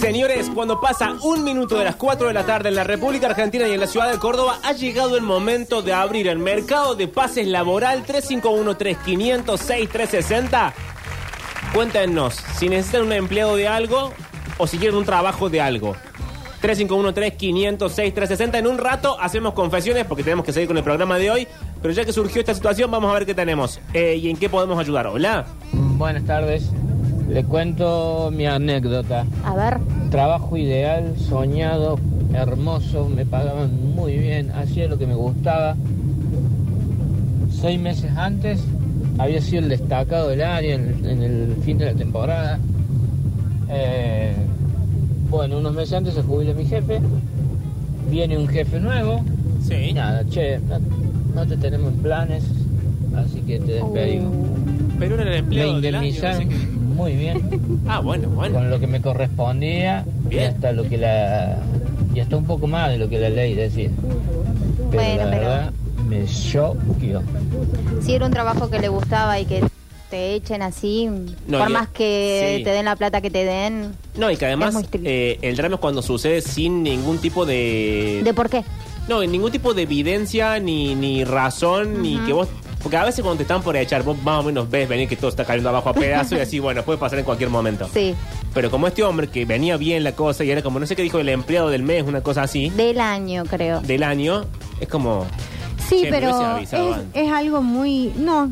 Señores, cuando pasa un minuto de las 4 de la tarde en la República Argentina y en la ciudad de Córdoba, ha llegado el momento de abrir el mercado de pases laboral 351-3506-360. Cuéntenos si necesitan un empleado de algo o si quieren un trabajo de algo. 351-3506-360. En un rato hacemos confesiones porque tenemos que seguir con el programa de hoy. Pero ya que surgió esta situación, vamos a ver qué tenemos eh, y en qué podemos ayudar. Hola. Buenas tardes. Le cuento mi anécdota. A ver. Trabajo ideal, soñado, hermoso, me pagaban muy bien, hacía lo que me gustaba. Seis meses antes había sido el destacado del área en, en el fin de la temporada. Eh, bueno, unos meses antes se jubila mi jefe. Viene un jefe nuevo. Sí. Y nada, che, no, no te tenemos en planes, así que te despedimos. Pero era el Me empleado del año, indemnizaron qué. muy bien Ah, bueno, bueno. con lo que me correspondía y Bien. hasta lo que la y hasta un poco más de lo que la ley decía. Pero Bueno, la pero- verdad me choqueó. Si era un trabajo que le gustaba y que te echen así, No, por y- más que sí. te den la plata que te den, No, y que además Es muy triste. eh, el drama es cuando sucede sin ningún tipo de... ¿de por qué? No, ningún tipo de evidencia, ni, ni razón, ni que vos... Porque a veces cuando te están por echar, vos más o menos ves venir que todo está cayendo abajo a pedazos y así, bueno, puede pasar en cualquier momento. Sí, Pero como este hombre que venía bien la cosa y era como, no sé qué dijo el empleado del mes, una cosa así, del año creo. del año, es como... Sí, Che, me hubiese pero avisado es, antes. es algo muy... No,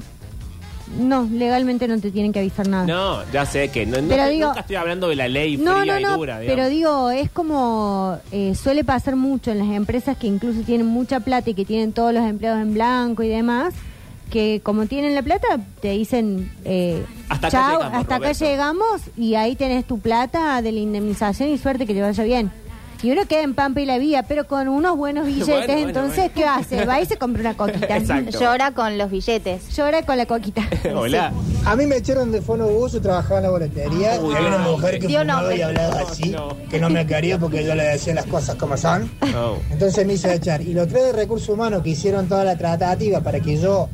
no, legalmente no te tienen que avisar nada. No, ya sé que no, no Pero digo- nunca estoy hablando de la ley No, fría no, y no, dura. digamos. pero digo, es como eh, suele pasar mucho en las empresas que incluso tienen mucha plata y que tienen todos los empleados en blanco y demás, que como tienen la plata te dicen, eh, Hasta acá "Chao, llegamos, hasta acá Roberto". llegamos y ahí tenés tu plata de la indemnización y suerte que te vaya bien. Y uno queda en Pampa y la Vía, pero con unos buenos billetes, Bueno, bueno, entonces, bueno. ¿qué hace? Va y se compra una coquita. Exacto. Llora con los billetes. Llora con la coquita. Hola. A mí me echaron de fonobús, yo trabajaba en la boletería Uy, y había una mujer que fumaba y hablaba así, No. que no me quería porque yo le decía las cosas como son. No. Entonces me hice echar. Y los tres de recursos humanos que hicieron toda la tratativa para que yo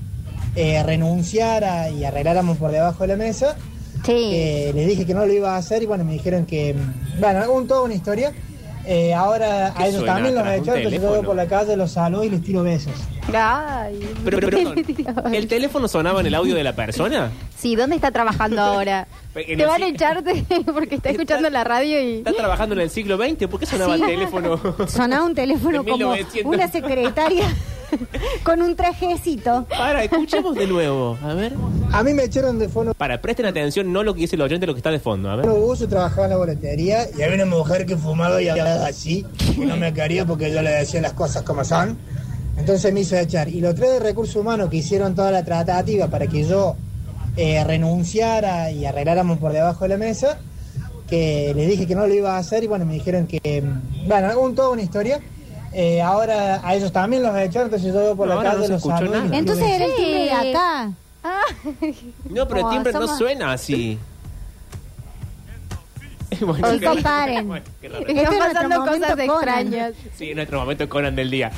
eh, renunciara y arregláramos por debajo de la mesa, Sí. eh, les dije que no lo iba a hacer y bueno, me dijeron que, mm, bueno, un, toda una historia. Eh, ahora ¿Qué a ellos también los hecho, entonces yo voy teléfono? por la calle, los saludo y les tiro besos. Ay. Pero, pero, perdón, ¿el teléfono sonaba en el audio de la persona? Sí, ¿dónde está trabajando ahora? Te van a echarte porque está escuchando la radio y... ¿Está trabajando en el siglo XX? ¿Por qué sonaba Sí. el teléfono? Sonaba un teléfono como 1900. una secretaria con un trajecito. Para, escuchemos de nuevo. A ver. A mí me echaron de fono Para, presten atención, no lo que dice el oyente, lo que está de fondo. A ver. Fonobús, yo trabajaba en la boletería y había una mujer que fumaba y hablaba así, que no me quería porque yo le decía las cosas como son. Entonces me hizo echar. Y los tres de recursos humanos que hicieron toda la tratativa para que yo eh, renunciara y arregláramos por debajo de la mesa, que les dije que no lo iba a hacer y bueno, me dijeron que, mm, bueno, un, toda una historia. Eh, ahora a ellos también los he echado, entonces yo voy por No, la calle, no los saludo nada. Entonces era el timbre de acá. No, pero el timbre no suena así. Bueno, qué- comparen. bueno, Están es nuestro pasando momento cosas Conan. extrañas. Sí, nuestro momento Conan del día.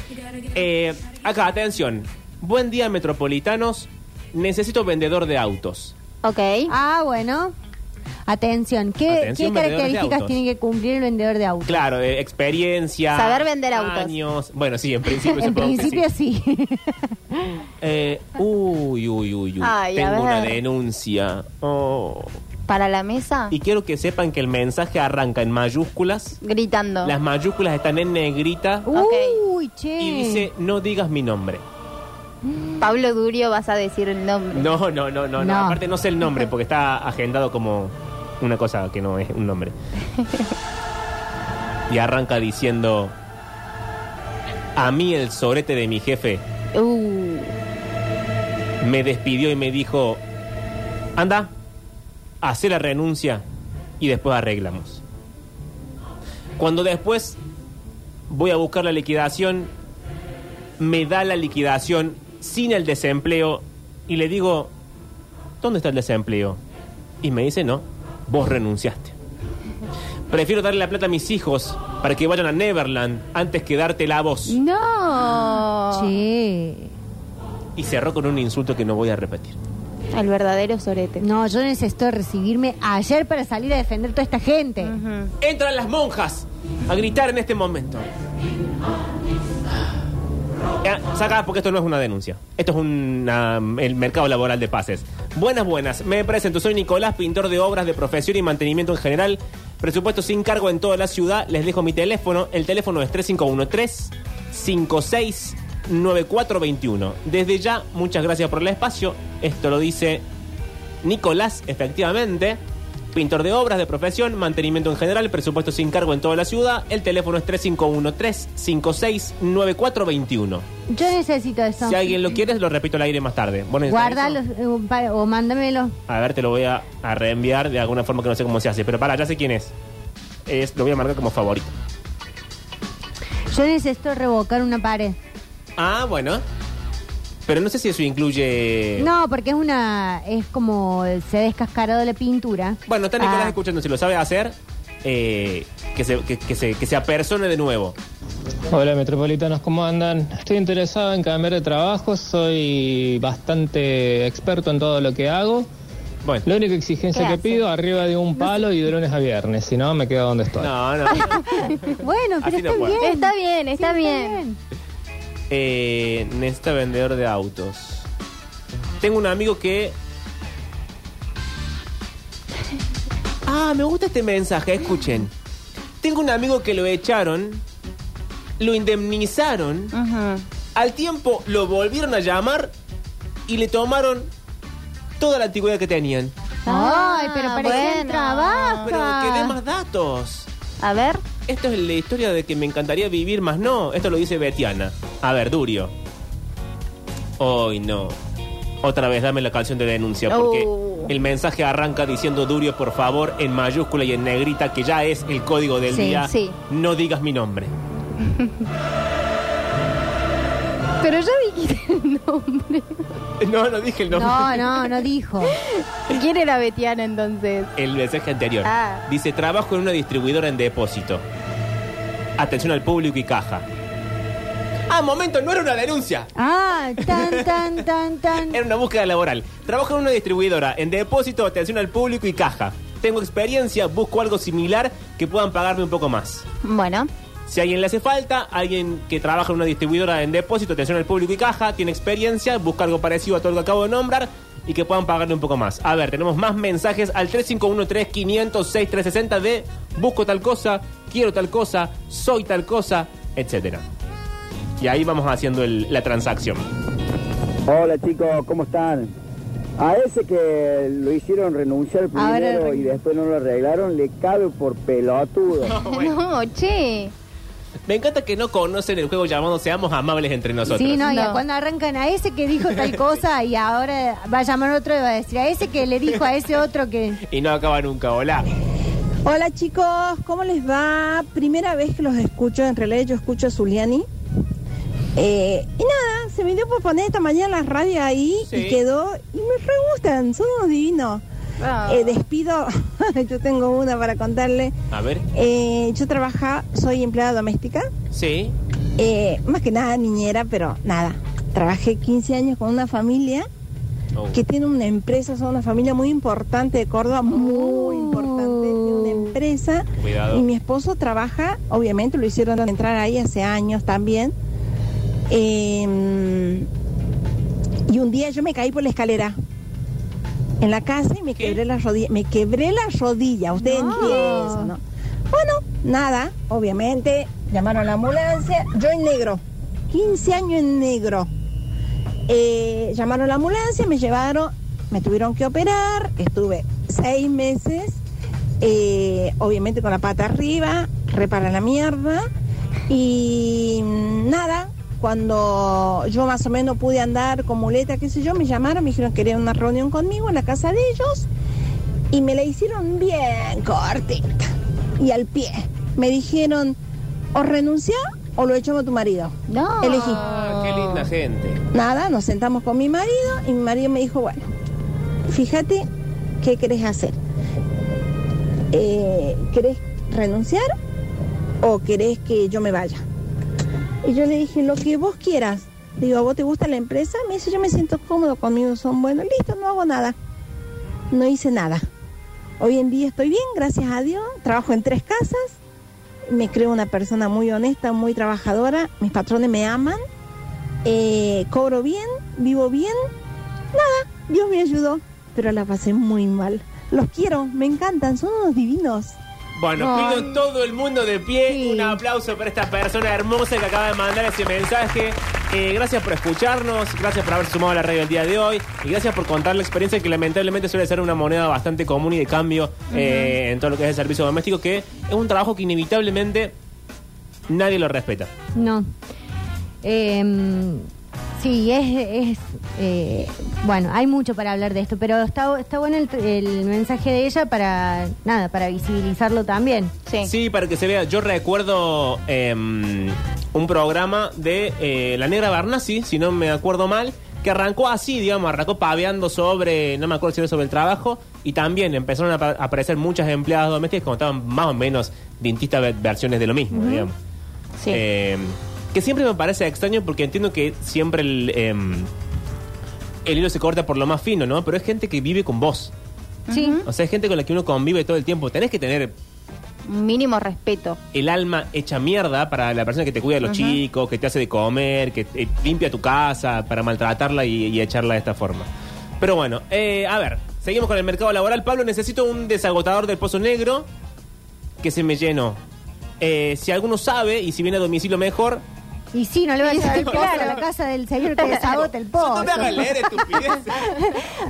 Eh, acá, atención. Buen día, metropolitanos. Necesito vendedor de autos. Ok. Ah, bueno. Atención, ¿qué, Atención, ¿qué características tiene que cumplir el vendedor de autos? Claro, eh, experiencia. Saber vender autos. Años. Bueno, sí, en principio en principio sí. sí. Eh, uy, uy, uy, uy. Ay, Tengo una denuncia. Oh. Para la mesa, Y quiero que sepan que el mensaje arranca en mayúsculas. gritando. Las mayúsculas están en negrita. Uy, che. Y dice, no digas mi nombre. Pablo Durio vas a decir el nombre. No, no, no, no, no. Aparte no sé el nombre porque está agendado como una cosa que no es un nombre. y arranca diciendo, a mí el sorete de mi jefe Uh, me despidió y me dijo, anda, hace la renuncia y después arreglamos. Cuando después voy a buscar la liquidación, me da la liquidación sin el desempleo y le digo, ¿dónde está el desempleo? Y me dice, no, vos renunciaste. Prefiero darle la plata a mis hijos para que vayan a Neverland antes que darte la voz. no. Che. Y cerró con un insulto que no voy a repetir. El verdadero sorete. No, yo necesito recibirme ayer para salir a defender toda esta gente. Ujú. Entran las monjas a gritar en este momento. Saca, porque esto no es una denuncia. Esto es una- el mercado laboral de pases. Buenas, buenas. Me presento. Soy Nicolás, pintor de obras de profesión y mantenimiento en general. Presupuesto sin cargo en toda la ciudad. Les dejo mi teléfono. El teléfono es 3513-569421. Desde ya, muchas gracias por el espacio. Esto lo dice Nicolás, efectivamente. Pintor de obras de profesión, mantenimiento en general, presupuesto sin cargo en toda la ciudad. El teléfono es 3513-569421. Yo necesito eso. Si alguien lo quiere, lo repito al aire más tarde. ¿Vos necesitas Guárdalo eh, o mándamelo. A ver, te lo voy a, a reenviar de alguna forma que no sé cómo se hace. Pero para, ya sé quién es. es lo voy a marcar como favorito. Yo necesito revocar una pared. Ah, bueno. Pero no sé si eso incluye... No, porque es una. Es como se ha descascarado la pintura. Bueno, está Nicolás Ah. escuchando. Si lo sabe hacer, eh, que, se, que, que se, que se apersone de nuevo. Hola metropolitanos, ¿cómo andan? Estoy interesado en cambiar de trabajo, soy bastante experto en todo lo que hago. Bueno. La única exigencia ¿Qué que hace? pido, arriba de un palo y de lunes a viernes, si no me quedo donde estoy. No, no. Bueno, pero Así no está puedo. bien. Está bien, Sí, está bien. Eh, necesita vendedor de autos. Tengo un amigo que. Ah, me gusta este mensaje, escuchen. Tengo un amigo que lo echaron, lo indemnizaron, al tiempo lo volvieron a llamar y le tomaron toda la antigüedad que tenían. Ay, pero Ah, para bueno. trabaja. Pero que dé más datos. A ver. Esto es la historia de que me encantaría vivir más no. Esto lo dice Betiana. A ver, Durio. Hoy no. Otra vez dame la canción de denuncia porque Oh. el mensaje arranca diciendo Durio, por favor, en mayúscula y en negrita, que ya es el código del Sí, día. sí. No digas mi nombre. Pero ya dijiste el nombre. No, no dije el nombre. No, no, no dijo. ¿Quién era Betiana entonces? El mensaje anterior. Ah. Dice, trabajo en una distribuidora en depósito. Atención al público y caja. Ah, momento, no era una denuncia. Ah, tan, tan, tan, tan. Era una búsqueda laboral. Trabajo en una distribuidora, en depósito, atención al público y caja. Tengo experiencia, busco algo similar que puedan pagarme un poco más. Bueno. Si a alguien le hace falta, alguien que trabaja en una distribuidora en depósito, atención al público y caja, tiene experiencia, busca algo parecido a todo lo que acabo de nombrar y que puedan pagarle un poco más. A ver, tenemos más mensajes al 351-3506-360 de busco tal cosa, quiero tal cosa, soy tal cosa, etcétera. Y ahí vamos haciendo el- la transacción. Hola chicos, ¿cómo están? A ese que lo hicieron renunciar Ahora primero y después no lo arreglaron, le cabe por pelotudo. No, che. Me encanta que no conocen el juego llamado Seamos Amables entre nosotros. Sí, no, y No. cuando arrancan a ese que dijo tal cosa y ahora va a llamar otro y va a decir a ese que le dijo a ese otro que... Y no acaba nunca. Hola. Hola chicos, ¿cómo les va? Primera vez que los escucho, en realidad yo escucho a Zuliani. Eh, y nada, se me dio por poner esta mañana la radio ahí Sí. y quedó, y me re gustan, son unos divinos. Ah. Eh, despido, yo tengo una para contarle. A ver. Eh, yo trabajo, soy empleada doméstica, Sí. eh, más que nada niñera, pero nada. Trabajé 15 años con una familia Oh. que tiene una empresa, son una familia muy importante de Córdoba, muy importante, tiene una empresa. Cuidado. Y mi esposo trabaja, obviamente lo hicieron entrar ahí hace años también. Eh, y un día yo me caí por la escalera en la casa y me ¿Qué? quebré la rodilla. Me quebré la rodilla, ustedes No. entienden eso, ¿no? Bueno, nada, obviamente llamaron a la ambulancia, yo en negro, 15 años en negro. Eh, llamaron a la ambulancia, me llevaron, me tuvieron que operar, estuve seis meses, eh, obviamente con la pata arriba, repara la mierda, y mm, nada, cuando yo más o menos pude andar con muleta, qué sé yo, me llamaron, me dijeron que querían una reunión conmigo en la casa de ellos, y me la hicieron bien cortita y al pie. Me dijeron, o renuncia o lo echamos a tu marido. No. Elegí. Ah, qué linda gente. Nada, nos sentamos con mi marido y mi marido me dijo, bueno, fíjate qué querés hacer. Eh, ¿Querés renunciar o querés que yo me vaya? Y yo le dije, lo que vos quieras, Digo, ¿a vos te gusta la empresa? Me dice, yo me siento cómodo conmigo, son buenos. Listo, no hago nada. No hice nada. Hoy en día estoy bien, gracias a Dios. Trabajo en tres casas. Me creo una persona muy honesta, muy trabajadora. Mis patrones me aman. Eh, cobro bien, vivo bien. Nada, Dios me ayudó. Pero la pasé muy mal. Los quiero, me encantan, son unos divinos. Bueno, Ay. pido todo el mundo de pie. Un aplauso para esta persona hermosa que acaba de mandar ese mensaje. Eh, gracias por escucharnos, gracias por haber sumado a la radio el día de hoy y gracias por contar la experiencia que lamentablemente suele ser una moneda bastante común y de cambio eh, en todo lo que es el servicio doméstico, que es un trabajo que inevitablemente nadie lo respeta. No. Eh, sí, es... es eh, bueno, hay mucho para hablar de esto, pero está, está bueno el, el mensaje de ella para, nada, para visibilizarlo también. Sí. para que se vea. Yo recuerdo em, un programa de eh, La Negra Barnasi, si no me acuerdo mal, que arrancó así, digamos, arrancó paveando sobre, no me acuerdo si era sobre el trabajo, y también empezaron a apa- a aparecer muchas empleadas domésticas que contaban más o menos distintas ve- versiones de lo mismo, Ujú. digamos. Em, que siempre me parece extraño porque entiendo que siempre el, em, el hilo se corta por lo más fino, ¿no? Pero es gente que vive con vos. Sí. O sea, es gente con la que uno convive todo el tiempo. Tenés que tener mínimo respeto. el alma hecha mierda para la persona que te cuida de los chicos, que te hace de comer, que eh, limpia tu casa para maltratarla y, y echarla de esta forma. Pero bueno, eh, a ver, seguimos con el mercado laboral. Pablo, necesito un desagotador del pozo negro que se me llenó. Eh, si alguno sabe y si viene a domicilio mejor, Y sí, no le va a pozo Claro. a la casa del señor que desagota el pozo. no me hagas leer estupideces.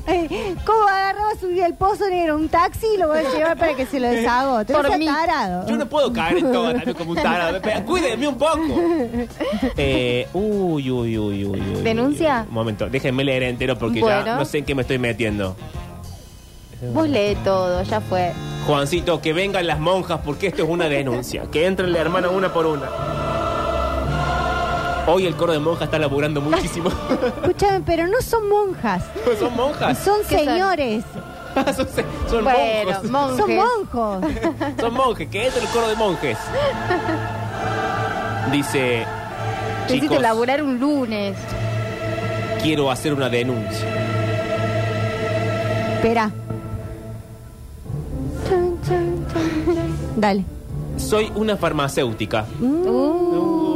Eh, ¿Cómo agarraba, subía el pozo negro un taxi y lo voy a llevar para que se lo desagote? Por mí. tarado. Yo no puedo caer en todo también como un tarado. Pero Cuídenme un poco. Eh, uy, uy, uy, uy, uy. ¿Denuncia? Un momento, déjenme leer entero porque ya no sé en qué me estoy metiendo. Vos lee todo, ya fue. Juancito, que vengan las monjas porque esto es una denuncia. Que entren la hermana una por una. Hoy el coro de monjas está laburando muchísimo. Escúchame, pero no son monjas. ¿Son monjas? Son señores. son, son Bueno, monjos. monjes. Son monjos. Son monjes, que entre el coro de monjes. Dice, Necesito laburar un lunes. quiero hacer una denuncia. Espera. Dale. Soy una farmacéutica Uh.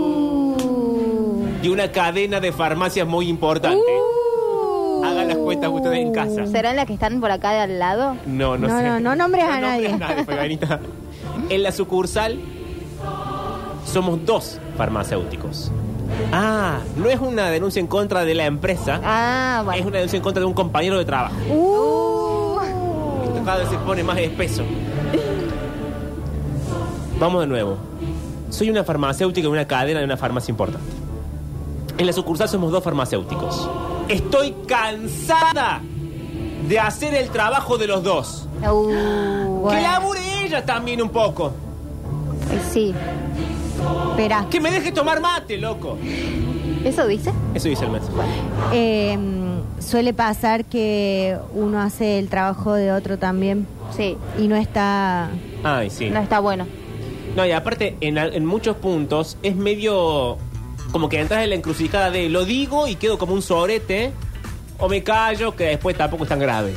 De una cadena de farmacias muy importante. Hagan las cuentas ustedes en casa. ¿Serán las que están por acá de al lado? No, no, No, sé. no, no nombres a nombres nadie. Fabianita. En la sucursal somos dos farmacéuticos. Ah, no es una denuncia en contra de la empresa, Ah, es bueno. una denuncia en contra de un compañero de trabajo. Uh. Esto cada vez se pone más espeso. Vamos de nuevo. Soy una farmacéutica de una cadena de una farmacia importante. En la sucursal somos dos farmacéuticos. Estoy cansada de hacer el trabajo de los dos. Uh, Que labure ella también un poco. Sí. Espera. Que me deje tomar mate, loco. ¿Eso dice? Eso dice el mensaje. Eh, suele pasar que uno hace el trabajo de otro también Sí. y no está. Ay, sí. No está bueno. No, y aparte, en muchos puntos es medio como que entras en la encrucijada de lo digo y quedo como un sorete, o me callo, que después tampoco es tan grave.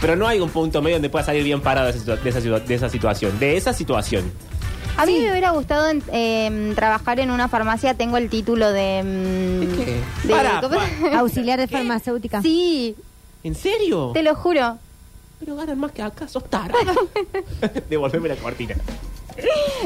Pero no hay un punto medio donde pueda salir bien parado de esa, situa- de esa situa- de esa situación. De esa situación. A mí me hubiera gustado en- em, trabajar en una farmacia. Tengo el título de. em, qué? de- Para, ¿cómo? pa- Auxiliar de farmacéutica. Sí, ¿En serio? te lo juro. Pero ganan más que acá, sos tarada. Devolveme la cortina.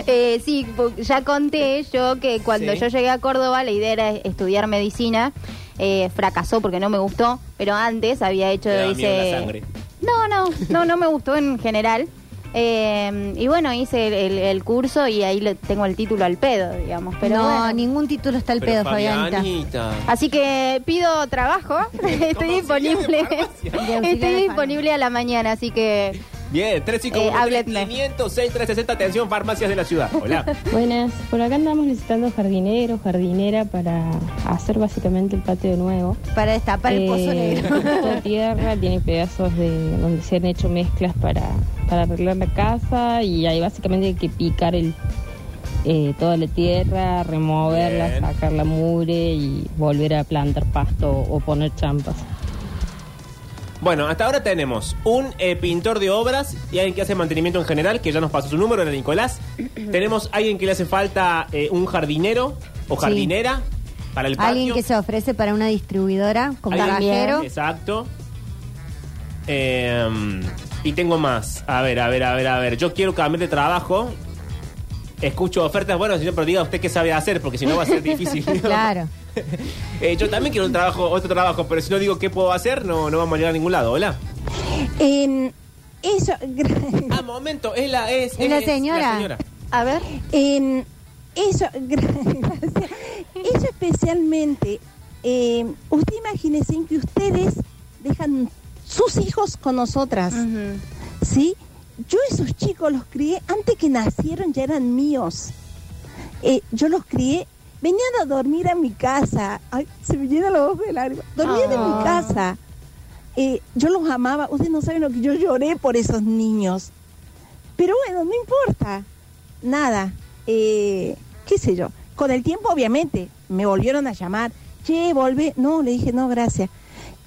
Eh, sí, ya conté yo que cuando Sí. yo llegué a Córdoba la idea era estudiar medicina. Eh, fracasó porque no me gustó, pero antes había hecho, Te daba hice... miedo la sangre. No, no, no, no me gustó en general. Eh, y bueno, hice el, el- el curso y ahí le tengo el título al pedo, digamos. Pero no, bueno. ningún título está al Pero pedo, Fabianita. Así que pido trabajo. Estoy disponible. Estoy disponible a la mañana, así que Bien, 3 Eh, háblenme. 500 6360 atención farmacias de la ciudad. Hola. Buenas, por acá andamos necesitando jardinero, jardinera para hacer básicamente el patio de nuevo. Para destapar el pozo Eh, negro. tierra, tiene pedazos de donde se han hecho mezclas para, para arreglar la casa y ahí básicamente hay que picar el, eh, toda la tierra, removerla, Bien. sacar la mugre y volver a plantar pasto o poner champas. Bueno, hasta ahora tenemos un eh, pintor de obras y alguien que hace mantenimiento en general, que ya nos pasó su número, era Nicolás. tenemos alguien que le hace falta eh, un jardinero o Sí. jardinera para el patio. Alguien que se ofrece para una distribuidora Alguien- cajero. Exacto. Eh, y tengo más. A ver, a ver, a ver, a ver. Yo quiero cambiar de trabajo. Escucho ofertas. Bueno, señor, pero diga usted qué sabe hacer, porque si no va a ser difícil. Claro. Eh, yo también quiero un trabajo, otro trabajo, pero si no digo qué puedo hacer, no, no vamos a llegar a ningún lado. Hola. Em, eso, Ah, momento, es la, es, Es la es señora. A ver. em, eso, gracias. Eso especialmente, em, usted imagínese que ustedes dejan sus hijos con nosotras, ¿sí? Yo esos chicos los crié antes que nacieron, ya eran míos. Eh, yo los crié, venían a dormir a mi casa. Ay, se me llena los ojos de lágrimas. Dormían en Ah. mi casa. Eh, yo los amaba. Ustedes no saben lo que yo lloré por esos niños. Pero bueno, no importa. Nada. Eh, ¿Qué sé yo? Con el tiempo, obviamente, me volvieron a llamar. Che, volvé. No, le dije, no, gracias.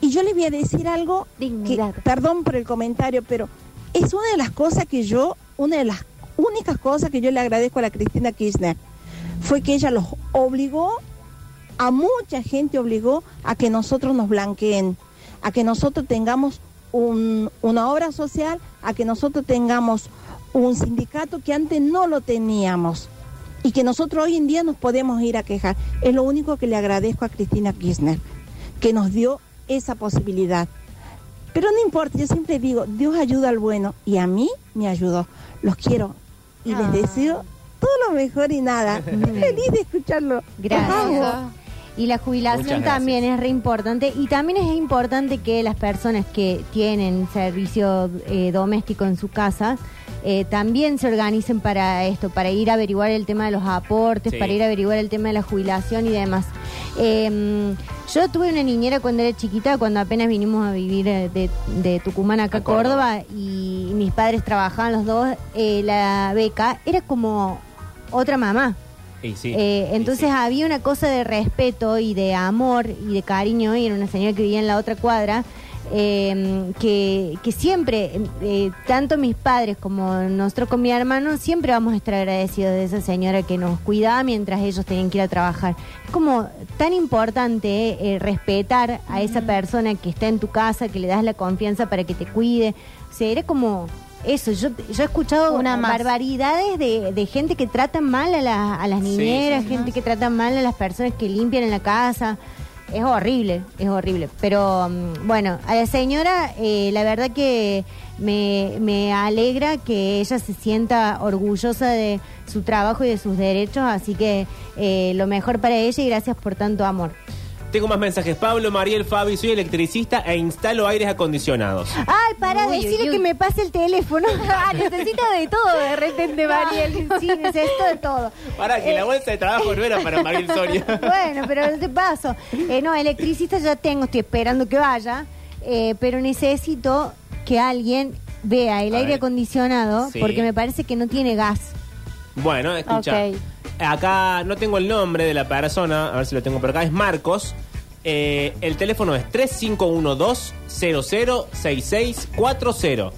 Y yo le voy a decir algo. Que, perdón por el comentario, pero es una de las cosas que yo, una de las únicas cosas que yo le agradezco a la Cristina Kirchner, fue que ella los obligó, a mucha gente obligó a que nosotros nos blanqueen, a que nosotros tengamos un- una obra social, a que nosotros tengamos un sindicato que antes no lo teníamos y que nosotros hoy en día nos podemos ir a quejar. Es lo único que le agradezco a Cristina Kirchner, que nos dio esa posibilidad. Pero no importa, yo siempre digo, Dios ayuda al bueno y a mí me ayudó. Los quiero y Ah. les deseo todo lo mejor y nada. Feliz de escucharlo. Gracias. Y la jubilación también es re importante. Y también es importante que las personas que tienen servicio eh, doméstico en su casa eh, también se organicen para esto, para ir a averiguar el tema de los aportes, Sí. para ir a averiguar el tema de la jubilación y demás. Eh, yo tuve una niñera cuando era chiquita, cuando apenas vinimos a vivir eh, de, de Tucumán acá A a Córdoba. Córdoba, y mis padres trabajaban los dos. eh, la beca era como otra mamá. Y sí, Eh, y entonces sí. había una cosa de respeto y de amor y de cariño, y era una señora que vivía en la otra cuadra, eh, que, que siempre, eh, tanto mis padres como nosotros con mi hermano, siempre vamos a estar agradecidos de esa señora que nos cuidaba mientras ellos tenían que ir a trabajar. Es como tan importante eh, respetar a esa persona que está en tu casa, que le das la confianza para que te cuide. O sea, era como... Eso, yo, yo he escuchado Una barbaridades de, de gente que trata mal a, la- a las niñeras, sí. gente que trata mal a las personas que limpian en la casa. Es horrible, es horrible. Pero mm, bueno, a la señora, eh, la verdad que me, me alegra que ella se sienta orgullosa de su trabajo y de sus derechos. Así que eh, lo mejor para ella y gracias por tanto amor. Tengo más mensajes. Pablo, Mariel, Fabi, soy electricista e instalo aires acondicionados. Ay, para Uy, decirle uy, uy. que me pase el teléfono. Ah, necesita de todo de repente, Mariel. Sí, necesito de todo. Para que Eh, la bolsa de trabajo no era para Mariel Soria. Bueno, pero te paso. Eh, no, electricista ya tengo, estoy esperando que vaya, eh, pero necesito que alguien vea el A aire ver. acondicionado Sí. porque me parece que no tiene gas. Bueno, escucha. Ok. Acá no tengo el nombre de la persona, a ver si lo tengo por acá, es Marcos. Eh, el teléfono es 3512-006640.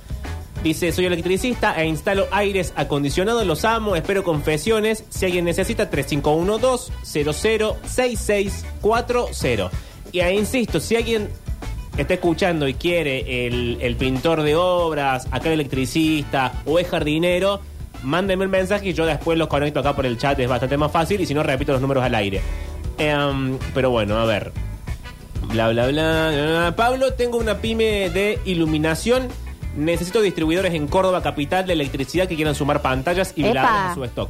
Dice, soy electricista e instalo aires acondicionados, los amo, espero confesiones. Si alguien necesita, 3512-006640. Y ahí insisto, si alguien está escuchando y quiere el, el pintor de obras, acá el electricista o es jardinero, mándenme el mensaje y yo después los conecto acá por el chat, es bastante más fácil y si no repito los números al aire. Em, pero bueno, a ver. Bla, bla, bla, bla, bla. Pablo, tengo una pyme de iluminación. Necesito distribuidores en Córdoba, capital de electricidad que quieran sumar pantallas y veladores a su stock.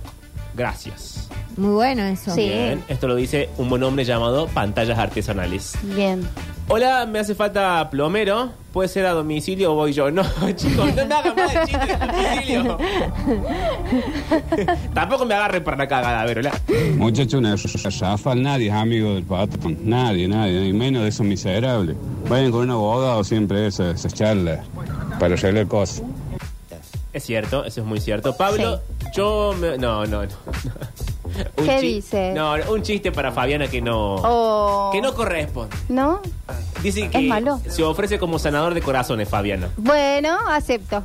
Gracias. Muy bueno eso. Sí. Bien, esto lo dice un buen hombre llamado Pantallas Artesanales. Bien. Hola, me hace falta plomero. ¿Puede ser a domicilio o voy yo? No, chicos, no me hagan más de chiste de domicilio. Tampoco me agarren para la cagada, a ver, hola. Muchacho, una rafa, nadie es amigo del patrón. Nadie, nadie, y menos de esos miserables. Vayan con un abogado siempre esas, esas charlas para arreglar cosas. Es cierto, eso es muy cierto. Pablo, yo me... No, no, no. Un ¿Qué chi- dice? No, un chiste para Fabiana que no. Oh. Que no corresponde. ¿No? Dice que Es malo. se ofrece como sanador de corazones, Fabiana. Bueno, acepto.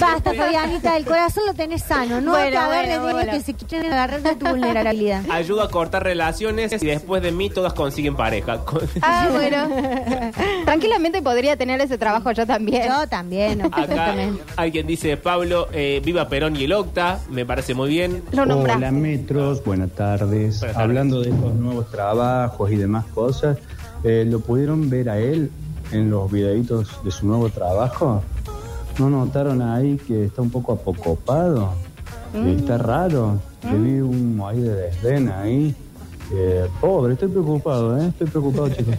Basta, Fabianita, el corazón lo tenés sano. No Bueno, te agarres bueno, de bueno. que se quieren agarrar de tu vulnerabilidad. Ayuda a cortar relaciones y después de mí todas consiguen pareja. Ah, bueno. Tranquilamente podría tener ese trabajo yo también. Yo también, no, Acá alguien dice, Pablo, eh, viva Perón y el Octa, me parece muy bien. Lo nombraste. Hola Metros, buenas tardes. Buenas tardes. Hablando de estos nuevos trabajos y demás cosas, eh, ¿lo pudieron ver a él en los videitos de su nuevo trabajo? ¿No notaron ahí que está un poco apocopado? Que Está raro. Le vi un ahí de desdén ahí. Eh, pobre, estoy preocupado, ¿eh? Estoy preocupado, chicos.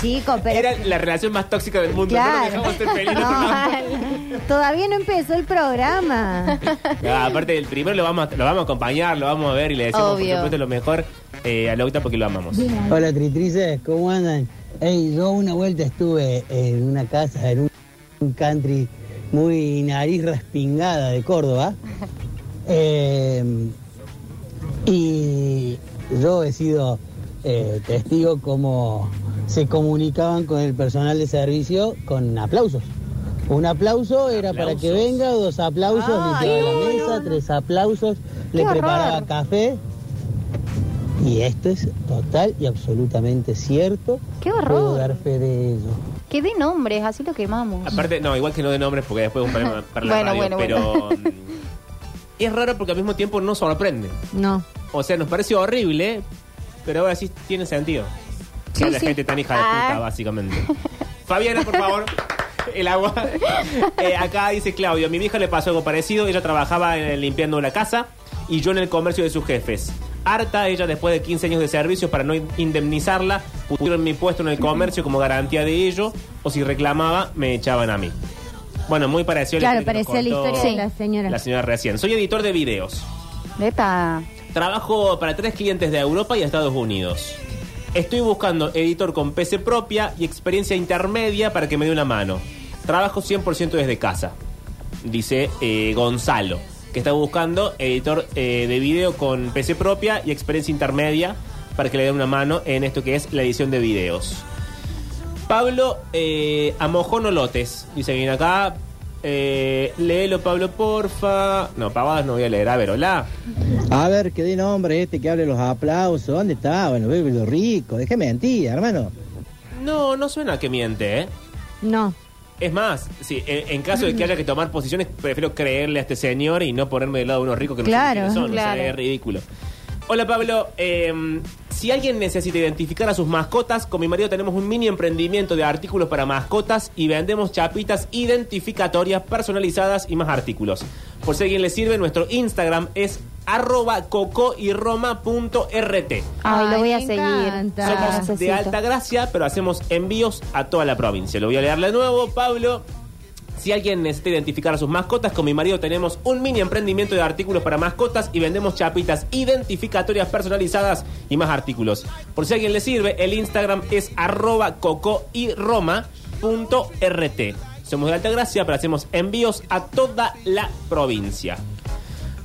Chico, pero. Era la relación más tóxica del mundo. No Claro. ser felices. No, todavía no empezó el programa. Aparte del primero lo vamos, a, lo vamos a acompañar, lo vamos a ver y le decimos por Obvio. supuesto lo mejor eh, a Octa porque lo amamos. Hola Tritrices, ¿cómo andan? Ey, yo una vuelta estuve en una casa, en un, un country muy nariz respingada de Córdoba. Eh, y yo he sido eh, testigo como se comunicaban con el personal de servicio con aplausos. Un aplauso era para que venga, dos aplausos, le llevaba no, la mesa, tres aplausos, le preparaba horror. café. Y esto es total y absolutamente cierto. Qué Puedo horror. dar fe de ello. Que de nombres, así lo quemamos. Aparte, no, igual que no de nombres porque después es un problema para la Bueno, radio, bueno, pero mm, es raro porque al mismo tiempo no sorprende. No. O sea, nos parece horrible, pero ahora sí tiene sentido. Sí, Que la sí. gente tan hija de Ah. puta, básicamente. Fabiana, por favor. El agua. Eh, acá dice Claudio, mi vieja le pasó algo parecido. Ella trabajaba en el- limpiando la casa y yo en el comercio de sus jefes. Harta, ella después de 15 años de servicio, para no indemnizarla, pusieron mi puesto en el comercio como garantía de ello, o si reclamaba, me echaban a mí. Bueno, muy parecido a Claro, historia parecía la historia de la señora. La señora recién. Soy editor de videos. Epa. Trabajo para tres clientes de Europa y Estados Unidos. Estoy buscando editor con PC propia y experiencia intermedia para que me dé una mano. Trabajo 100% desde casa, dice eh, Gonzalo, que está buscando editor eh, de video con PC propia y experiencia intermedia para que le dé una mano en esto que es la edición de videos. Pablo eh, Amojono Lotes, dice bien acá. Eh, léelo, Pablo, porfa. No, pavadas no voy a leer. A ver, hola. A ver, que dé nombre este que hable los aplausos. ¿Dónde está? Bueno, lo rico. Deje mentir, hermano. No, no suena que miente, ¿eh? No. Es más, sí, en, en caso de que haya que tomar posiciones, prefiero creerle a este señor y no ponerme del lado de unos ricos que no Claro, sé quiénes son. claro. O sea, es ridículo. Hola Pablo, eh, si alguien necesita identificar a sus mascotas, con mi marido tenemos un mini emprendimiento de artículos para mascotas y vendemos chapitas identificatorias personalizadas y más artículos. Por si a alguien le sirve, nuestro Instagram es arroba cocoyroma.rt. Ay, lo voy a seguir. Somos de alta gracia, pero hacemos envíos a toda la provincia. Lo voy a leer de nuevo, Pablo. Si alguien necesita identificar a sus mascotas, con mi marido tenemos un mini emprendimiento de artículos para mascotas y vendemos chapitas identificatorias personalizadas y más artículos. Por si a alguien le sirve, el Instagram es arroba cocoyroma.rt. Somos de alta gracia, pero hacemos envíos a toda la provincia.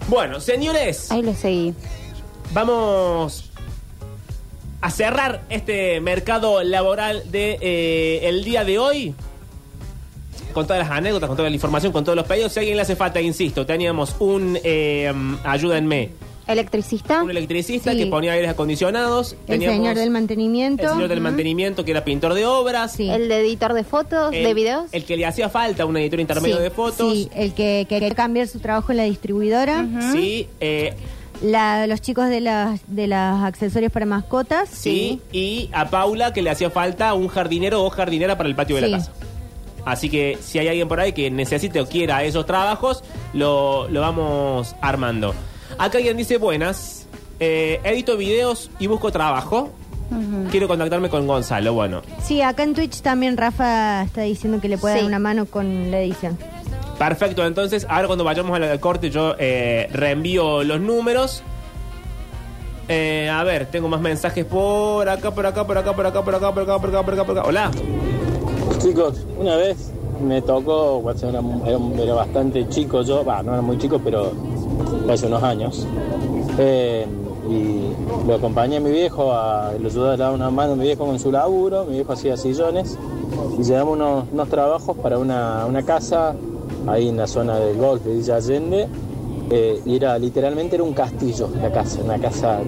Bueno, señores. Ahí lo seguí. Vamos a cerrar este mercado laboral de eh, el día de hoy. Con todas las anécdotas, con toda la información, con todos los pedidos. Si a alguien le hace falta, insisto, teníamos un, eh, ayúdenme, ¿Electricista? un electricista Sí. que ponía aires acondicionados. El Teníamos señor del mantenimiento. el señor del mantenimiento que era pintor de obras. Sí. ¿El de editor de fotos, El- de videos? El que le hacía falta un editor intermedio Sí, de fotos. Sí, el que quería cambiar su trabajo en la distribuidora. Sí, eh, La- los chicos de las de los accesorios para mascotas. Sí, y a Paula que le hacía falta un jardinero o jardinera para el patio de Sí. la casa. Así que si hay alguien por ahí que necesite o quiera esos trabajos, lo, lo vamos armando. Acá alguien dice, buenas, eh, edito videos y busco trabajo. Quiero contactarme con Gonzalo. Bueno, Sí, acá en Twitch también Rafa está diciendo que le puede Sí. dar una mano con la edición. perfecto. Entonces, ahora cuando vayamos al, al corte yo eh, reenvío los números. Eh, a ver, tengo más mensajes por acá, por acá, por acá, por acá, por acá, por acá, por acá, por acá, por acá. Hola. Chicos, una vez me tocó, bueno, era, era- era bastante chico yo, va, no era muy chico, pero hace unos años. Eh, y lo acompañé a mi viejo, a, lo ayudé a dar una mano a mi viejo con su laburo, mi viejo hacía sillones y llevamos unos, unos trabajos para una, una casa ahí en la zona del golf de Villa Allende. Eh, y era literalmente era un castillo la casa, una casa.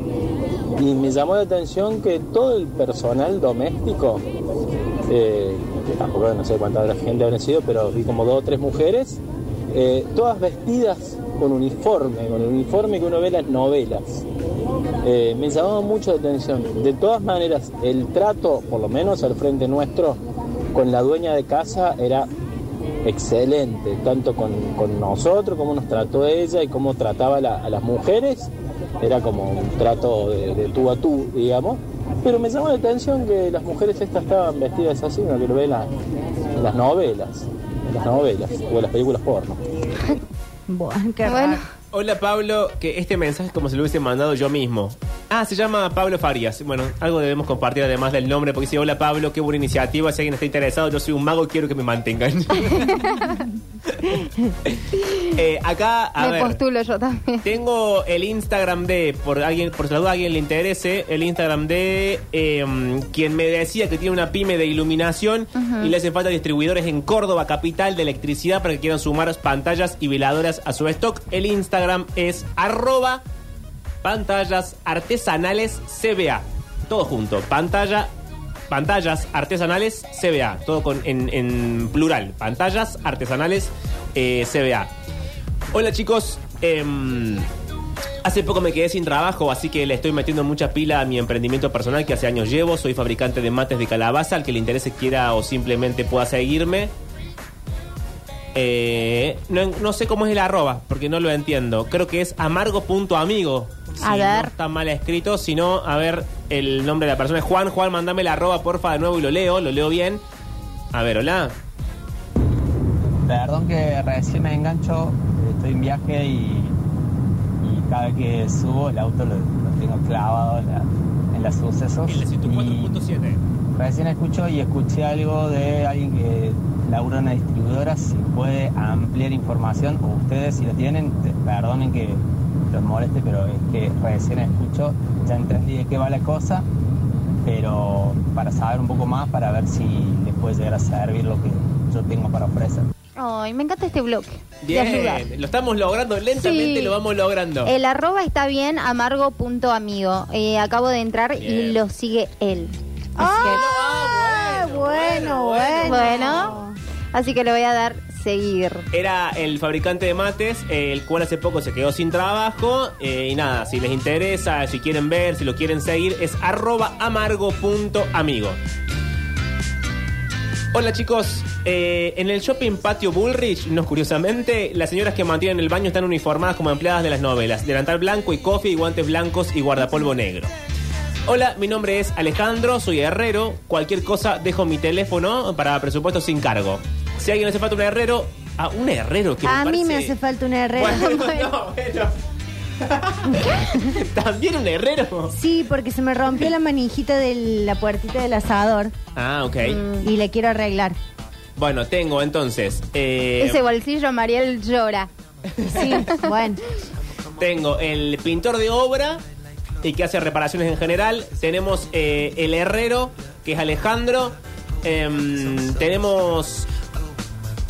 Y me llamó la atención que todo el personal doméstico, eh, que tampoco no sé cuánta gente habrán sido, pero vi como dos o tres mujeres, eh, todas vestidas con uniforme, con el uniforme que uno ve las novelas. Eh, me llamaba mucho la atención. De todas maneras, el trato, por lo menos al frente nuestro, con la dueña de casa era excelente, tanto con, nosotros, como nos trató ella y cómo trataba a las mujeres. Era como un trato de, tú a tú, digamos. Pero me llamó la atención que las mujeres estas estaban vestidas así, ¿no? que lo las novelas, en las novelas o en las películas porno. Buah, qué Bueno. raro. Hola Pablo, que este mensaje es como si lo hubiese mandado yo mismo. Ah, se llama Pablo Farias. Bueno, algo debemos compartir además del nombre, porque dice, hola Pablo, qué buena iniciativa, si alguien está interesado, yo soy un mago y quiero que me mantengan. Eh, acá, a Me ver, postulo yo también. tengo el Instagram de, por alguien, por si la duda a alguien le interese, el Instagram de eh, quien me decía que tiene una pyme de iluminación Ujú. y le hacen falta distribuidores en Córdoba, capital de electricidad, para que quieran sumar pantallas y veladoras a su stock. El Instagram es arroba pantallas artesanales CBA. Todo junto. Pantalla, pantallas artesanales CBA. Todo en plural. Pantallas artesanales eh, CBA. Hola chicos. em, hace poco me quedé sin trabajo, así que le estoy metiendo mucha pila a mi emprendimiento personal que hace años llevo. Soy fabricante de mates de calabaza. Al que le interese quiera o simplemente pueda seguirme. Eh, no, no sé cómo es el arroba, porque no lo entiendo. Creo que es amargo.amigo. A Si ver. No está mal escrito, sino, a ver, el nombre de la persona es Juan. Juan, mandame el arroba, porfa, de nuevo y lo leo, lo leo bien. A ver, hola. Perdón que recién me engancho, estoy en viaje y, y cada vez que subo el auto lo, lo tengo clavado en, la, en los sucesos. El de 104.7. Recién escucho y escuché algo de alguien que labura en una distribuidora, si puede ampliar información, o ustedes si lo tienen, perdonen que los moleste, pero es que recién escucho, ya entendí de qué va la cosa, pero para saber un poco más, para ver si les puede llegar a servir lo que yo tengo para ofrecer. Ay, me encanta este bloque. de lo estamos logrando, lentamente Sí. lo vamos logrando. El arroba está bien, amargo.amigo. Eh, acabo de entrar y lo sigue él. Ah, bueno, bueno. Bueno, así que le voy a dar Era el fabricante de mates, el cual hace poco se quedó sin trabajo. eh, y nada, si les interesa, si quieren ver, si lo quieren seguir, es arroba amargo.amigo. Hola chicos, Eh, en el shopping patio Bullrich, no curiosamente, las señoras que mantienen el baño están uniformadas como empleadas de las novelas, delantal blanco y coffee y guantes blancos y guardapolvo negro. Hola, mi nombre es Alejandro, soy herrero. Cualquier cosa dejo mi teléfono para presupuesto sin cargo. Si a alguien le hace falta un herrero, ah, un herrero que A mí me parece- hace falta una herrera. Bueno, no, bueno. ¿También un herrero? Sí, porque se me rompió la manijita de la puertita del asador Ah, ok. y le quiero arreglar. Bueno, tengo entonces. eh, Ese bolsillo Mariel llora. Sí, bueno. Tengo el pintor de obra y que hace reparaciones en general. Tenemos eh, el herrero, que es Alejandro. Em, tenemos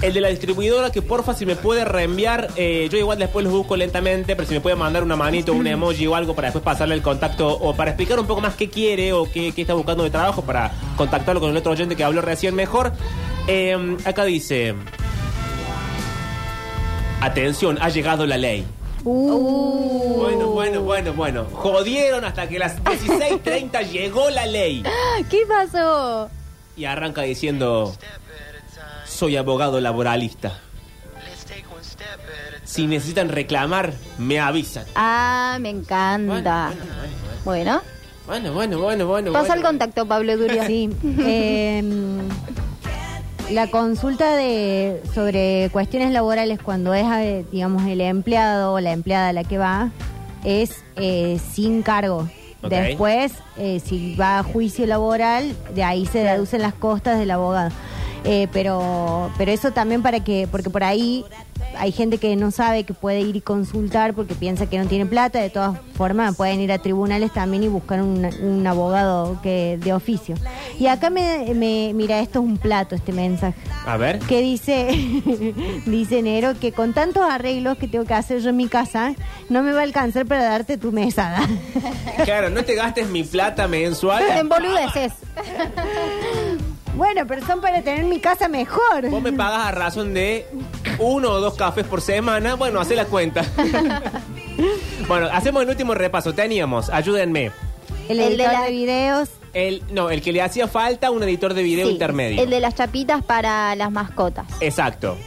el de la distribuidora, que porfa si me puede reenviar. eh, yo igual después los busco lentamente, pero si me puede mandar una manito, un emoji o algo para después pasarle el contacto o para explicar un poco más qué quiere o qué, qué está buscando de trabajo para contactarlo con el otro oyente que habló recién mejor. Em, acá dice... Atención, ha llegado la ley. Uh. Bueno, bueno, bueno, bueno. Jodieron hasta que las 16.30 llegó la ley. ¿Qué pasó? Y arranca diciendo, soy abogado laboralista. Si necesitan reclamar, me avisan. Ah, me encanta. Bueno, Bueno, bueno, bueno, bueno. pasa bueno. el contacto, Pablo Durio. Sí. eh, la consulta de sobre cuestiones laborales cuando es, eh, digamos, el empleado o la empleada la que va, es eh, sin cargo. Después, eh, si va a juicio laboral, de ahí se deducen las costas del abogado. Eh, pero, pero eso también para que, porque por ahí hay gente que no sabe que puede ir y consultar porque piensa que no tiene plata. De todas formas, pueden ir a tribunales también y buscar un, un abogado que de oficio. Y acá me, me- mira, esto es un plato, este mensaje. A ver. Que dice, dice Nero, que con tantos arreglos que tengo que hacer yo en mi casa, no me va a alcanzar para darte tu mesada. Claro, no te gastes mi plata mensual. En boludeces. bueno, pero son para tener mi casa mejor. Vos me pagas a razón de uno o dos cafés por semana. Bueno, hacé la cuenta. bueno, hacemos el último repaso. Teníamos, ayúdenme. El El de editor la- de videos. El, no, el que le hacía falta un editor de video Sí, intermedio. El de las chapitas para las mascotas. Exacto.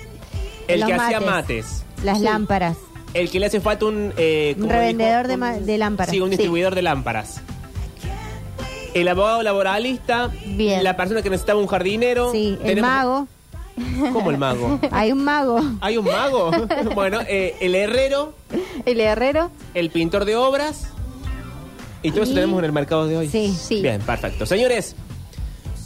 El Los que hacía mates. Las Sí. lámparas. El que le hace falta un... eh, Un revendedor ma- de lámparas. Sí, un distribuidor de lámparas. El abogado laboralista. Bien. La persona que necesitaba un jardinero. Sí, el Tenemos- mago. ¿Cómo el mago? Hay un mago. ¿Hay un mago? bueno, eh, el herrero, El herrero. el pintor de obras. Y todo eso Y- tenemos en el mercado de hoy. Sí. Sí. Bien, perfecto. Señores,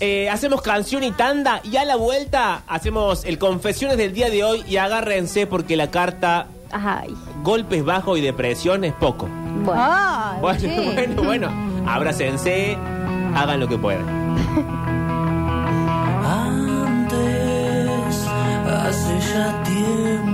eh, hacemos canción y tanda y a la vuelta hacemos el confesiones del día de hoy y agárrense porque la carta Ay. golpes bajos y depresión es poco. Bueno. Ah, Bueno, sí. bueno, bueno. Abrácense, hagan lo que puedan. Antes, hace ya tiempo,